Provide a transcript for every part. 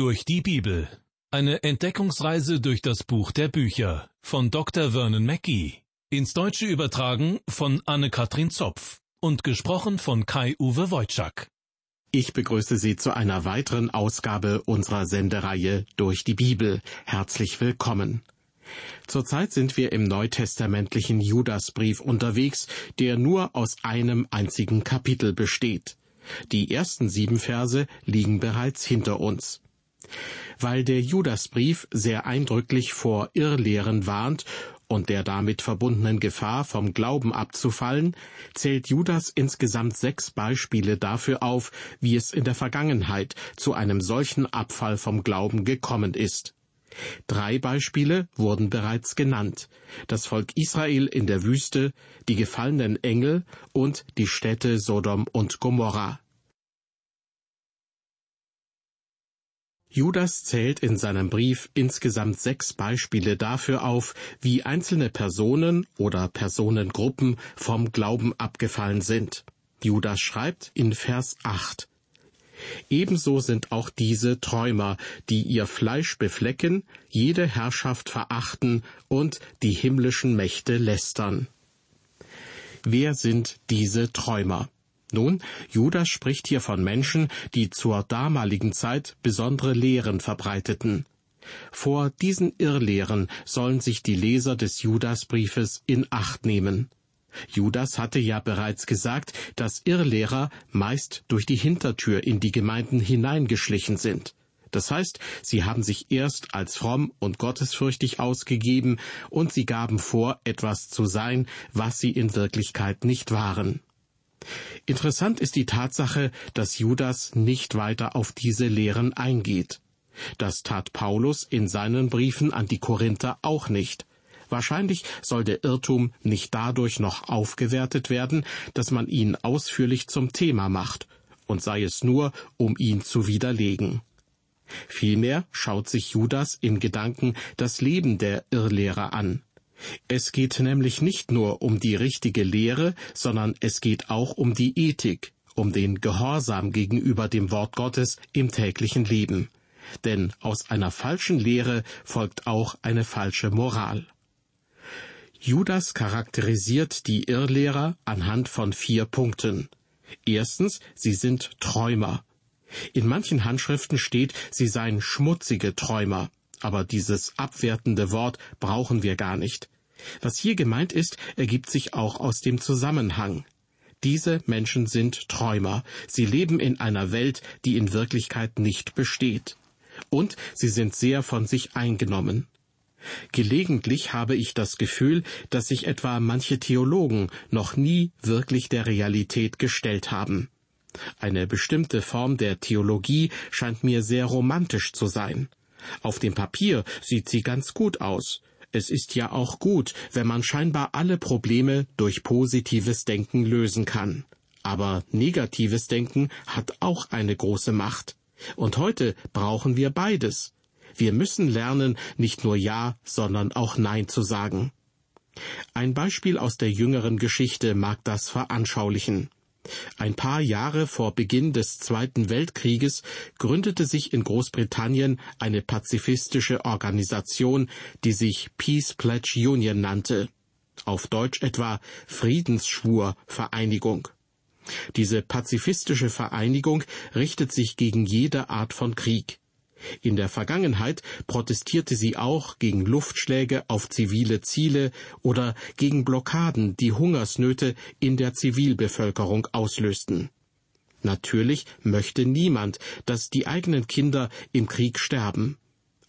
Durch die Bibel. Eine Entdeckungsreise durch das Buch der Bücher von Dr. Vernon Mackey. Ins Deutsche übertragen von Anne-Katrin Zopf und gesprochen von Kai-Uwe Wojczak. Ich begrüße Sie zu einer weiteren Ausgabe unserer Sendereihe Durch die Bibel. Herzlich willkommen. Zurzeit sind wir im neutestamentlichen Judasbrief unterwegs, der nur aus einem einzigen Kapitel besteht. Die ersten sieben Verse liegen bereits hinter uns. Weil der Judasbrief sehr eindrücklich vor Irrlehren warnt und der damit verbundenen Gefahr, vom Glauben abzufallen, zählt Judas insgesamt sechs Beispiele dafür auf, wie es in der Vergangenheit zu einem solchen Abfall vom Glauben gekommen ist. Drei Beispiele wurden bereits genannt. Das Volk Israel in der Wüste, die gefallenen Engel und die Städte Sodom und Gomorra. Judas zählt in seinem Brief insgesamt sechs Beispiele dafür auf, wie einzelne Personen oder Personengruppen vom Glauben abgefallen sind. Judas schreibt in Vers 8 Ebenso sind auch diese Träumer, die ihr Fleisch beflecken, jede Herrschaft verachten und die himmlischen Mächte lästern. Wer sind diese Träumer? Nun, Judas spricht hier von Menschen, die zur damaligen Zeit besondere Lehren verbreiteten. Vor diesen Irrlehren sollen sich die Leser des Judasbriefes in Acht nehmen. Judas hatte ja bereits gesagt, dass Irrlehrer meist durch die Hintertür in die Gemeinden hineingeschlichen sind. Das heißt, sie haben sich erst als fromm und gottesfürchtig ausgegeben und sie gaben vor, etwas zu sein, was sie in Wirklichkeit nicht waren. Interessant ist die Tatsache, dass Judas nicht weiter auf diese Lehren eingeht. Das tat Paulus in seinen Briefen an die Korinther auch nicht. Wahrscheinlich soll der Irrtum nicht dadurch noch aufgewertet werden, dass man ihn ausführlich zum Thema macht, und sei es nur, um ihn zu widerlegen. Vielmehr schaut sich Judas in Gedanken das Leben der Irrlehrer an. Es geht nämlich nicht nur um die richtige Lehre, sondern es geht auch um die Ethik, um den Gehorsam gegenüber dem Wort Gottes im täglichen Leben. Denn aus einer falschen Lehre folgt auch eine falsche Moral. Judas charakterisiert die Irrlehrer anhand von vier Punkten. Erstens, sie sind Träumer. In manchen Handschriften steht, sie seien schmutzige Träumer, aber dieses abwertende Wort brauchen wir gar nicht. Was hier gemeint ist, ergibt sich auch aus dem Zusammenhang. Diese Menschen sind Träumer, sie leben in einer Welt, die in Wirklichkeit nicht besteht. Und sie sind sehr von sich eingenommen. Gelegentlich habe ich das Gefühl, dass sich etwa manche Theologen noch nie wirklich der Realität gestellt haben. Eine bestimmte Form der Theologie scheint mir sehr romantisch zu sein. Auf dem Papier sieht sie ganz gut aus. Es ist ja auch gut, wenn man scheinbar alle Probleme durch positives Denken lösen kann. Aber negatives Denken hat auch eine große Macht. Und heute brauchen wir beides. Wir müssen lernen, nicht nur Ja, sondern auch Nein zu sagen. Ein Beispiel aus der jüngeren Geschichte mag das veranschaulichen. Ein paar Jahre vor Beginn des Zweiten Weltkrieges gründete sich in Großbritannien eine pazifistische Organisation, die sich Peace Pledge Union nannte. Auf Deutsch etwa Friedensschwur Vereinigung. Diese pazifistische Vereinigung richtet sich gegen jede Art von Krieg. In der Vergangenheit protestierte sie auch gegen Luftschläge auf zivile Ziele oder gegen Blockaden, die Hungersnöte in der Zivilbevölkerung auslösten. Natürlich möchte niemand, dass die eigenen Kinder im Krieg sterben.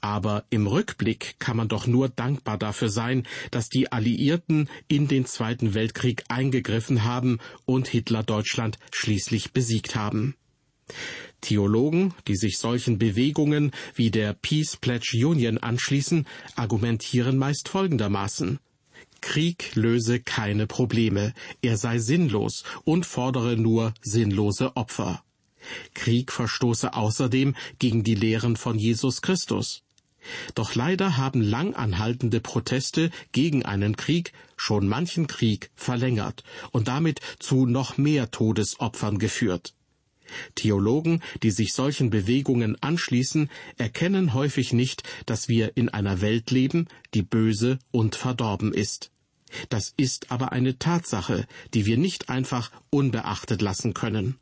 Aber im Rückblick kann man doch nur dankbar dafür sein, dass die Alliierten in den Zweiten Weltkrieg eingegriffen haben und Hitler Deutschland schließlich besiegt haben. Theologen, die sich solchen Bewegungen wie der Peace Pledge Union anschließen, argumentieren meist folgendermaßen Krieg löse keine Probleme, er sei sinnlos und fordere nur sinnlose Opfer. Krieg verstoße außerdem gegen die Lehren von Jesus Christus. Doch leider haben lang anhaltende Proteste gegen einen Krieg schon manchen Krieg verlängert und damit zu noch mehr Todesopfern geführt. Theologen, die sich solchen Bewegungen anschließen, erkennen häufig nicht, dass wir in einer Welt leben, die böse und verdorben ist. Das ist aber eine Tatsache, die wir nicht einfach unbeachtet lassen können.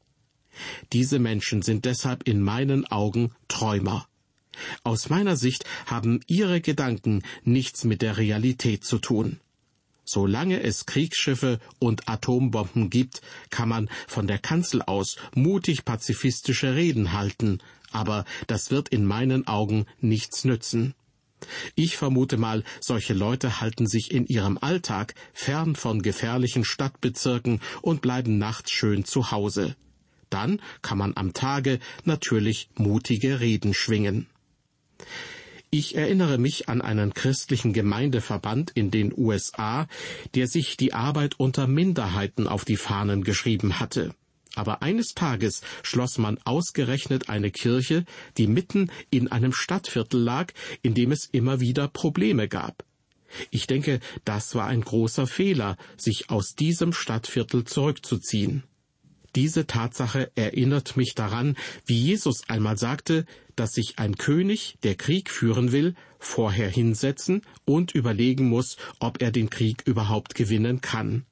Diese Menschen sind deshalb in meinen Augen Träumer. Aus meiner Sicht haben ihre Gedanken nichts mit der Realität zu tun. Solange es Kriegsschiffe und Atombomben gibt, kann man von der Kanzel aus mutig pazifistische Reden halten, aber das wird in meinen Augen nichts nützen. Ich vermute mal, solche Leute halten sich in ihrem Alltag fern von gefährlichen Stadtbezirken und bleiben nachts schön zu Hause. Dann kann man am Tage natürlich mutige Reden schwingen. Ich erinnere mich an einen christlichen Gemeindeverband in den USA, der sich die Arbeit unter Minderheiten auf die Fahnen geschrieben hatte. Aber eines Tages schloss man ausgerechnet eine Kirche, die mitten in einem Stadtviertel lag, in dem es immer wieder Probleme gab. Ich denke, das war ein großer Fehler, sich aus diesem Stadtviertel zurückzuziehen. Diese Tatsache erinnert mich daran, wie Jesus einmal sagte, dass sich ein König, der Krieg führen will, vorher hinsetzen und überlegen muss, ob er den Krieg überhaupt gewinnen kann.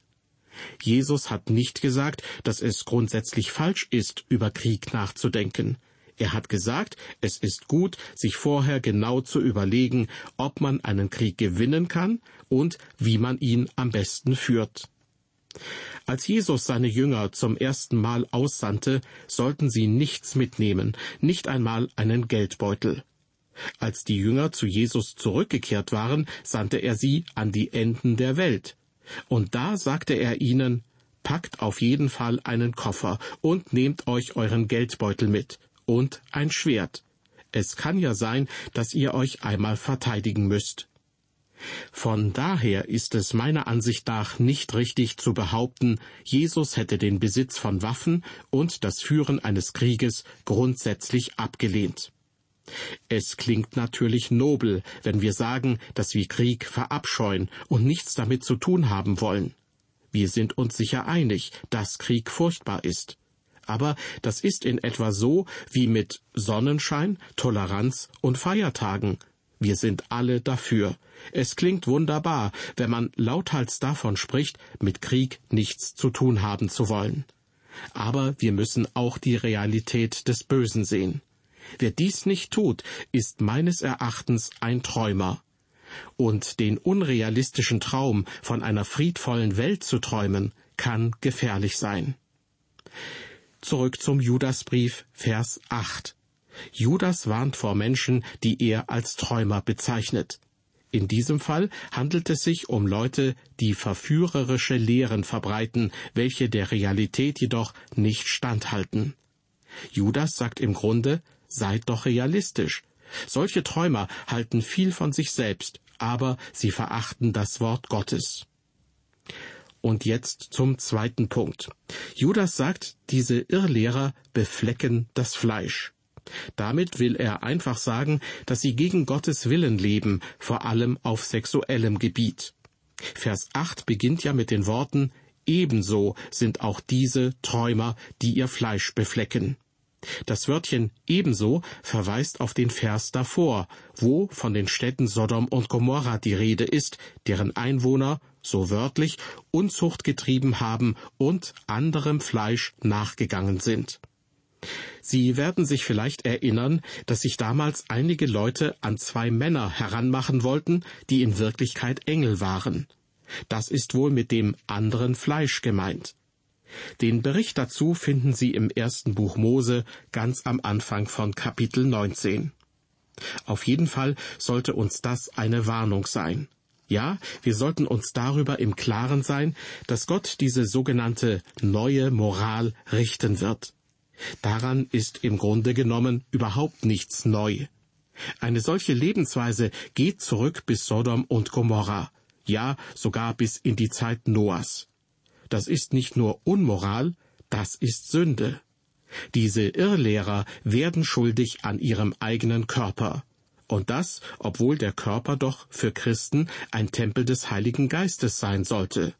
Jesus hat nicht gesagt, dass es grundsätzlich falsch ist, über Krieg nachzudenken. Er hat gesagt, es ist gut, sich vorher genau zu überlegen, ob man einen Krieg gewinnen kann und wie man ihn am besten führt. Als Jesus seine Jünger zum ersten Mal aussandte, sollten sie nichts mitnehmen, nicht einmal einen Geldbeutel. Als die Jünger zu Jesus zurückgekehrt waren, sandte er sie an die Enden der Welt. Und da sagte er ihnen, Packt auf jeden Fall einen Koffer und nehmt euch euren Geldbeutel mit und ein Schwert. Es kann ja sein, dass ihr euch einmal verteidigen müsst. Von daher ist es meiner Ansicht nach nicht richtig zu behaupten, Jesus hätte den Besitz von Waffen und das Führen eines Krieges grundsätzlich abgelehnt. Es klingt natürlich nobel, wenn wir sagen, dass wir Krieg verabscheuen und nichts damit zu tun haben wollen. Wir sind uns sicher einig, dass Krieg furchtbar ist. Aber das ist in etwa so wie mit Sonnenschein, Toleranz und Feiertagen. Wir sind alle dafür. Es klingt wunderbar, wenn man lauthals davon spricht, mit Krieg nichts zu tun haben zu wollen. Aber wir müssen auch die Realität des Bösen sehen. Wer dies nicht tut, ist meines Erachtens ein Träumer. Und den unrealistischen Traum von einer friedvollen Welt zu träumen, kann gefährlich sein. Zurück zum Judasbrief, Vers 8. Judas warnt vor Menschen, die er als Träumer bezeichnet. In diesem Fall handelt es sich um Leute, die verführerische Lehren verbreiten, welche der Realität jedoch nicht standhalten. Judas sagt im Grunde, seid doch realistisch. Solche Träumer halten viel von sich selbst, aber sie verachten das Wort Gottes. Und jetzt zum zweiten Punkt. Judas sagt, diese Irrlehrer beflecken das Fleisch. Damit will er einfach sagen, dass sie gegen Gottes Willen leben, vor allem auf sexuellem Gebiet. Vers 8 beginnt ja mit den Worten Ebenso sind auch diese Träumer, die ihr Fleisch beflecken. Das Wörtchen ebenso verweist auf den Vers davor, wo von den Städten Sodom und Gomorra die Rede ist, deren Einwohner, so wörtlich, Unzucht getrieben haben und anderem Fleisch nachgegangen sind. Sie werden sich vielleicht erinnern, dass sich damals einige Leute an zwei Männer heranmachen wollten, die in Wirklichkeit Engel waren. Das ist wohl mit dem anderen Fleisch gemeint. Den Bericht dazu finden Sie im ersten Buch Mose ganz am Anfang von Kapitel 19. Auf jeden Fall sollte uns das eine Warnung sein. Ja, wir sollten uns darüber im Klaren sein, dass Gott diese sogenannte neue Moral richten wird. Daran ist im Grunde genommen überhaupt nichts neu. Eine solche Lebensweise geht zurück bis Sodom und Gomorra, ja sogar bis in die Zeit Noahs. Das ist nicht nur Unmoral, das ist Sünde. Diese Irrlehrer werden schuldig an ihrem eigenen Körper. Und das, obwohl der Körper doch für Christen ein Tempel des Heiligen Geistes sein sollte.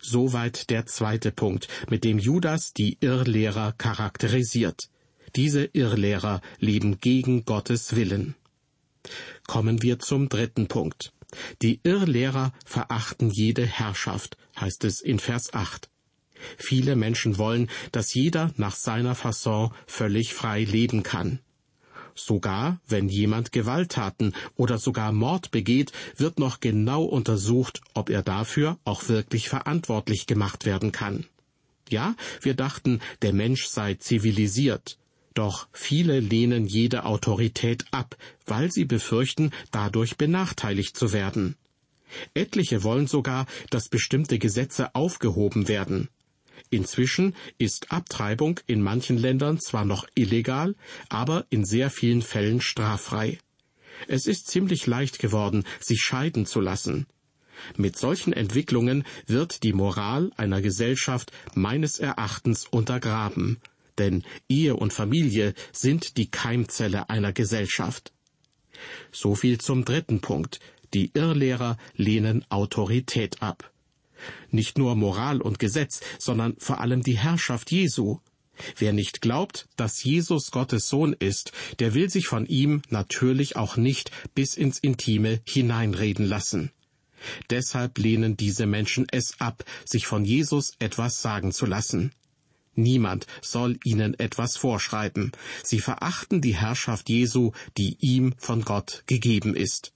Soweit der zweite Punkt, mit dem Judas die Irrlehrer charakterisiert. Diese Irrlehrer leben gegen Gottes Willen. Kommen wir zum dritten Punkt. Die Irrlehrer verachten jede Herrschaft, heißt es in Vers 8. Viele Menschen wollen, dass jeder nach seiner Fasson völlig frei leben kann. Sogar wenn jemand Gewalttaten oder sogar Mord begeht, wird noch genau untersucht, ob er dafür auch wirklich verantwortlich gemacht werden kann. Ja, wir dachten, der Mensch sei zivilisiert, doch viele lehnen jede Autorität ab, weil sie befürchten, dadurch benachteiligt zu werden. Etliche wollen sogar, dass bestimmte Gesetze aufgehoben werden. Inzwischen ist Abtreibung in manchen Ländern zwar noch illegal, aber in sehr vielen Fällen straffrei. Es ist ziemlich leicht geworden, sich scheiden zu lassen. Mit solchen Entwicklungen wird die Moral einer Gesellschaft meines Erachtens untergraben, denn Ehe und Familie sind die Keimzelle einer Gesellschaft. So viel zum dritten Punkt. Die Irrlehrer lehnen Autorität ab. Nicht nur Moral und Gesetz, sondern vor allem die Herrschaft Jesu. Wer nicht glaubt, dass Jesus Gottes Sohn ist, der will sich von ihm natürlich auch nicht bis ins Intime hineinreden lassen. Deshalb lehnen diese Menschen es ab, sich von Jesus etwas sagen zu lassen. Niemand soll ihnen etwas vorschreiben. Sie verachten die Herrschaft Jesu, die ihm von Gott gegeben ist.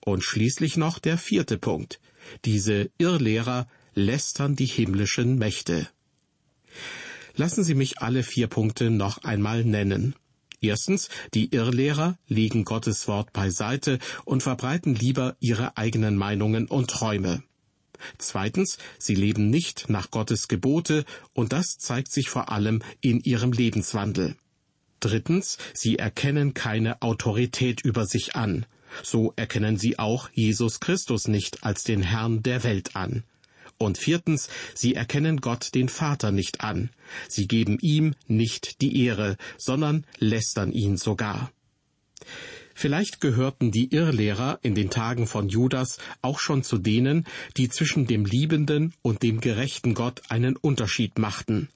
Und schließlich noch der vierte Punkt. Diese Irrlehrer lästern die himmlischen Mächte. Lassen Sie mich alle vier Punkte noch einmal nennen. Erstens, die Irrlehrer legen Gottes Wort beiseite und verbreiten lieber ihre eigenen Meinungen und Träume. Zweitens, sie leben nicht nach Gottes Gebote, und das zeigt sich vor allem in ihrem Lebenswandel. Drittens, sie erkennen keine Autorität über sich an. So erkennen sie auch Jesus Christus nicht als den Herrn der Welt an. Und viertens, sie erkennen Gott den Vater nicht an. Sie geben ihm nicht die Ehre, sondern lästern ihn sogar. Vielleicht gehörten die Irrlehrer in den Tagen von Judas auch schon zu denen, die zwischen dem liebenden und dem gerechten Gott einen Unterschied machten.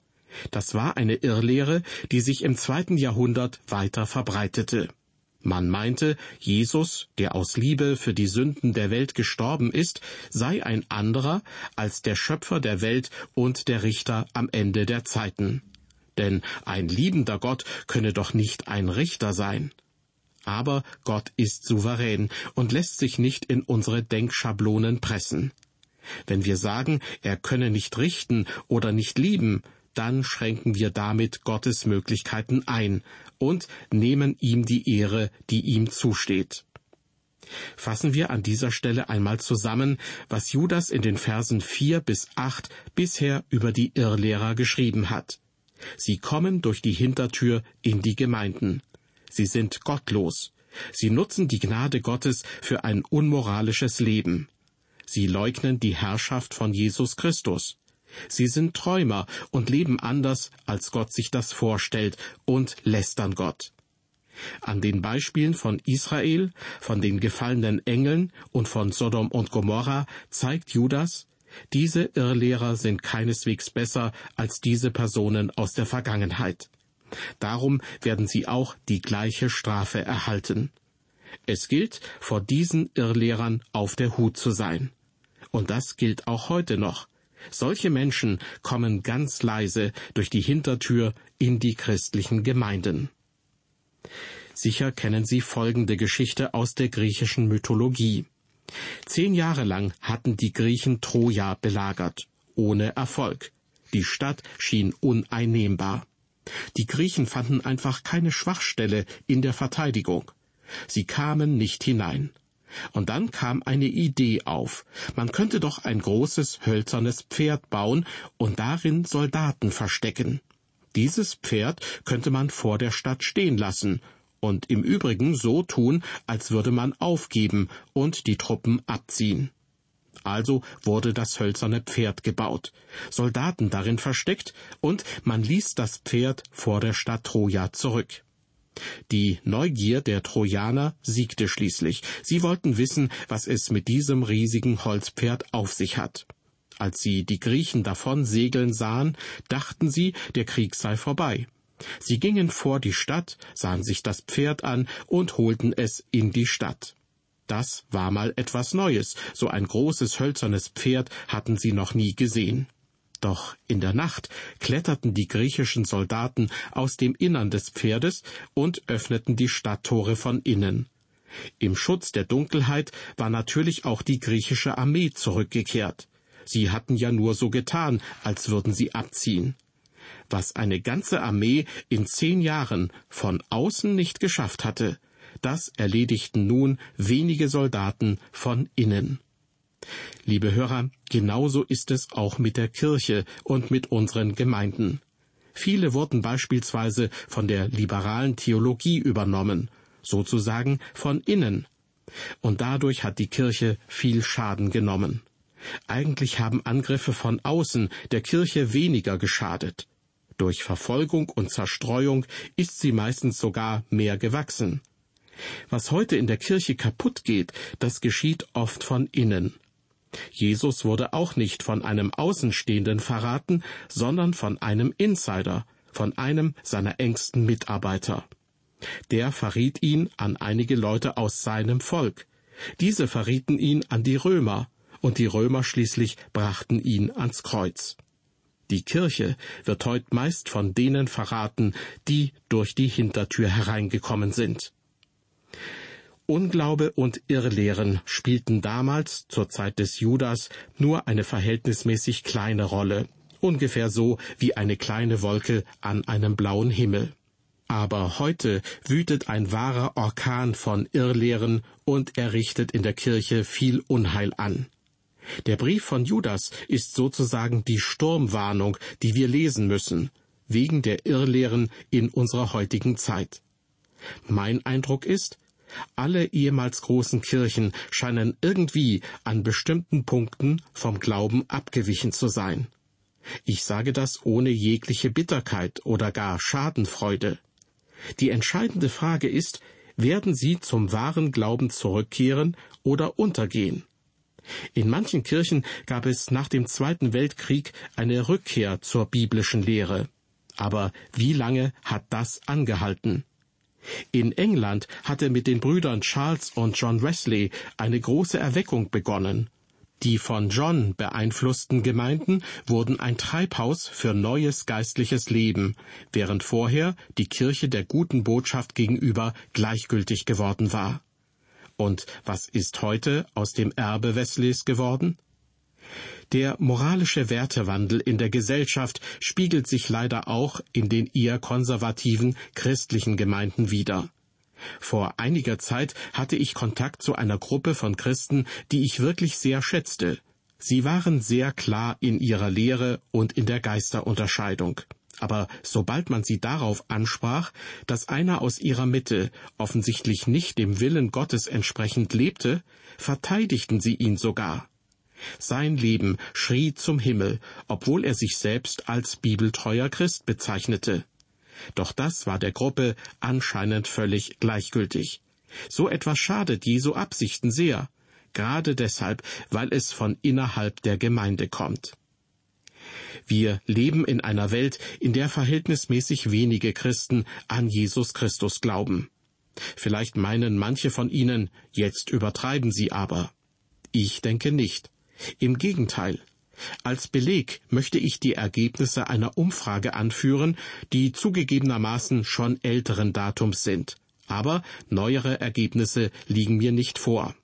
Das war eine Irrlehre, die sich im zweiten Jahrhundert weiter verbreitete. Man meinte, Jesus, der aus Liebe für die Sünden der Welt gestorben ist, sei ein anderer als der Schöpfer der Welt und der Richter am Ende der Zeiten. Denn ein liebender Gott könne doch nicht ein Richter sein. Aber Gott ist souverän und lässt sich nicht in unsere Denkschablonen pressen. Wenn wir sagen, er könne nicht richten oder nicht lieben, dann schränken wir damit Gottes Möglichkeiten ein und nehmen ihm die Ehre, die ihm zusteht. Fassen wir an dieser Stelle einmal zusammen, was Judas in den Versen vier bis acht bisher über die Irrlehrer geschrieben hat. Sie kommen durch die Hintertür in die Gemeinden. Sie sind gottlos. Sie nutzen die Gnade Gottes für ein unmoralisches Leben. Sie leugnen die Herrschaft von Jesus Christus. Sie sind Träumer und leben anders, als Gott sich das vorstellt, und lästern Gott. An den Beispielen von Israel, von den gefallenen Engeln und von Sodom und Gomorra zeigt Judas, diese Irrlehrer sind keineswegs besser als diese Personen aus der Vergangenheit. Darum werden sie auch die gleiche Strafe erhalten. Es gilt, vor diesen Irrlehrern auf der Hut zu sein. Und das gilt auch heute noch. Solche Menschen kommen ganz leise durch die Hintertür in die christlichen Gemeinden. Sicher kennen Sie folgende Geschichte aus der griechischen Mythologie. Zehn Jahre lang hatten die Griechen Troja belagert, ohne Erfolg. Die Stadt schien uneinnehmbar. Die Griechen fanden einfach keine Schwachstelle in der Verteidigung. Sie kamen nicht hinein. Und dann kam eine Idee auf. Man könnte doch ein großes hölzernes Pferd bauen und darin Soldaten verstecken. Dieses Pferd könnte man vor der Stadt stehen lassen und im Übrigen so tun, als würde man aufgeben und die Truppen abziehen. Also wurde das hölzerne Pferd gebaut, Soldaten darin versteckt, und man ließ das Pferd vor der Stadt Troja zurück. Die Neugier der Trojaner siegte schließlich. Sie wollten wissen, was es mit diesem riesigen Holzpferd auf sich hat. Als sie die Griechen davon segeln sahen, dachten sie, der Krieg sei vorbei. Sie gingen vor die Stadt, sahen sich das Pferd an und holten es in die Stadt. Das war mal etwas Neues, so ein großes hölzernes Pferd hatten sie noch nie gesehen. Doch in der Nacht kletterten die griechischen Soldaten aus dem Innern des Pferdes und öffneten die Stadttore von innen. Im Schutz der Dunkelheit war natürlich auch die griechische Armee zurückgekehrt. Sie hatten ja nur so getan, als würden sie abziehen. Was eine ganze Armee in zehn Jahren von außen nicht geschafft hatte, das erledigten nun wenige Soldaten von innen. Liebe Hörer, genauso ist es auch mit der Kirche und mit unseren Gemeinden. Viele wurden beispielsweise von der liberalen Theologie übernommen, sozusagen von innen. Und dadurch hat die Kirche viel Schaden genommen. Eigentlich haben Angriffe von außen der Kirche weniger geschadet. Durch Verfolgung und Zerstreuung ist sie meistens sogar mehr gewachsen. Was heute in der Kirche kaputt geht, das geschieht oft von innen. Jesus wurde auch nicht von einem Außenstehenden verraten, sondern von einem Insider, von einem seiner engsten Mitarbeiter. Der verriet ihn an einige Leute aus seinem Volk. Diese verrieten ihn an die Römer, und die Römer schließlich brachten ihn ans Kreuz. Die Kirche wird heute meist von denen verraten, die durch die Hintertür hereingekommen sind. Unglaube und Irrlehren spielten damals, zur Zeit des Judas, nur eine verhältnismäßig kleine Rolle, ungefähr so wie eine kleine Wolke an einem blauen Himmel. Aber heute wütet ein wahrer Orkan von Irrlehren und er richtet in der Kirche viel Unheil an. Der Brief von Judas ist sozusagen die Sturmwarnung, die wir lesen müssen, wegen der Irrlehren in unserer heutigen Zeit. Mein Eindruck ist, alle ehemals großen Kirchen scheinen irgendwie an bestimmten Punkten vom Glauben abgewichen zu sein. Ich sage das ohne jegliche Bitterkeit oder gar Schadenfreude. Die entscheidende Frage ist, werden sie zum wahren Glauben zurückkehren oder untergehen? In manchen Kirchen gab es nach dem Zweiten Weltkrieg eine Rückkehr zur biblischen Lehre. Aber wie lange hat das angehalten? In England hatte mit den Brüdern Charles und John Wesley eine große Erweckung begonnen. Die von John beeinflussten Gemeinden wurden ein Treibhaus für neues geistliches Leben, während vorher die Kirche der guten Botschaft gegenüber gleichgültig geworden war. Und was ist heute aus dem Erbe Wesleys geworden? Der moralische Wertewandel in der Gesellschaft spiegelt sich leider auch in den eher konservativen christlichen Gemeinden wider. Vor einiger Zeit hatte ich Kontakt zu einer Gruppe von Christen, die ich wirklich sehr schätzte. Sie waren sehr klar in ihrer Lehre und in der Geisterunterscheidung. Aber sobald man sie darauf ansprach, dass einer aus ihrer Mitte offensichtlich nicht dem Willen Gottes entsprechend lebte, verteidigten sie ihn sogar. Sein Leben schrie zum Himmel, obwohl er sich selbst als bibeltreuer Christ bezeichnete. Doch das war der Gruppe anscheinend völlig gleichgültig. So etwas schadet Jesu Absichten sehr, gerade deshalb, weil es von innerhalb der Gemeinde kommt. Wir leben in einer Welt, in der verhältnismäßig wenige Christen an Jesus Christus glauben. Vielleicht meinen manche von ihnen, jetzt übertreiben sie aber. Ich denke nicht. Im Gegenteil. Als Beleg möchte ich die Ergebnisse einer Umfrage anführen, die zugegebenermaßen schon älteren Datums sind. Aber neuere Ergebnisse liegen mir nicht vor.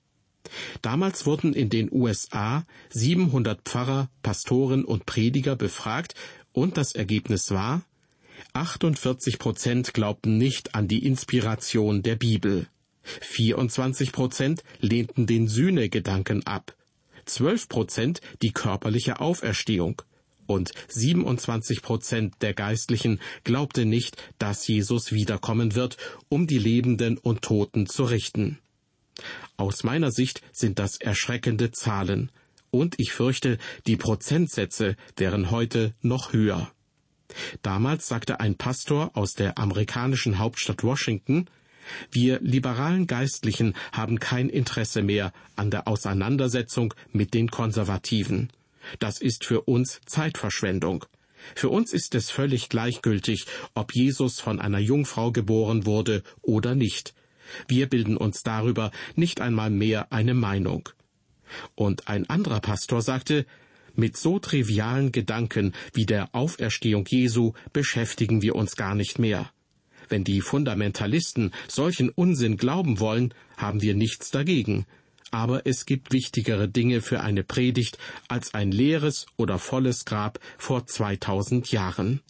Damals wurden in den USA 700 Pfarrer, Pastoren und Prediger befragt und das Ergebnis war, 48 Prozent glaubten nicht an die Inspiration der Bibel. 24 Prozent lehnten den Sühnegedanken ab. 12 Prozent die körperliche Auferstehung. Und 27 Prozent der Geistlichen glaubte nicht, dass Jesus wiederkommen wird, um die Lebenden und Toten zu richten. Aus meiner Sicht sind das erschreckende Zahlen, und ich fürchte, die Prozentsätze wären heute noch höher. Damals sagte ein Pastor aus der amerikanischen Hauptstadt Washington, wir liberalen Geistlichen haben kein Interesse mehr an der Auseinandersetzung mit den Konservativen. Das ist für uns Zeitverschwendung. Für uns ist es völlig gleichgültig, ob Jesus von einer Jungfrau geboren wurde oder nicht. Wir bilden uns darüber nicht einmal mehr eine Meinung. Und ein anderer Pastor sagte, mit so trivialen Gedanken wie der Auferstehung Jesu beschäftigen wir uns gar nicht mehr. Wenn die Fundamentalisten solchen Unsinn glauben wollen, haben wir nichts dagegen. Aber es gibt wichtigere Dinge für eine Predigt als ein leeres oder volles Grab vor 2000 Jahren.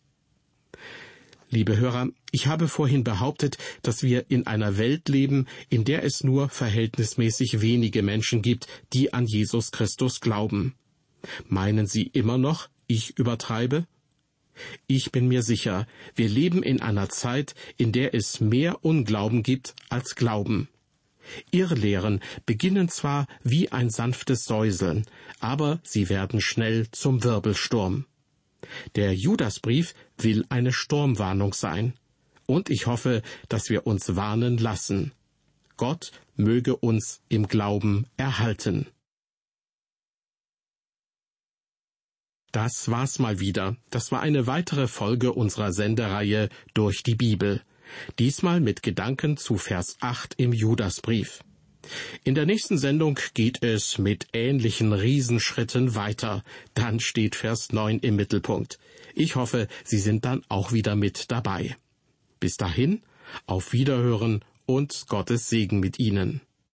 Liebe Hörer, ich habe vorhin behauptet, dass wir in einer Welt leben, in der es nur verhältnismäßig wenige Menschen gibt, die an Jesus Christus glauben. Meinen Sie immer noch, ich übertreibe? Ich bin mir sicher, wir leben in einer Zeit, in der es mehr Unglauben gibt als Glauben. Irrlehren beginnen zwar wie ein sanftes Säuseln, aber sie werden schnell zum Wirbelsturm. Der Judasbrief will eine Sturmwarnung sein. Und ich hoffe, dass wir uns warnen lassen. Gott möge uns im Glauben erhalten. Das war's mal wieder. Das war eine weitere Folge unserer Sendereihe durch die Bibel. Diesmal mit Gedanken zu Vers 8 im Judasbrief. In der nächsten Sendung geht es mit ähnlichen Riesenschritten weiter. Dann steht Vers 9 im Mittelpunkt. Ich hoffe, Sie sind dann auch wieder mit dabei. Bis dahin, auf Wiederhören und Gottes Segen mit Ihnen.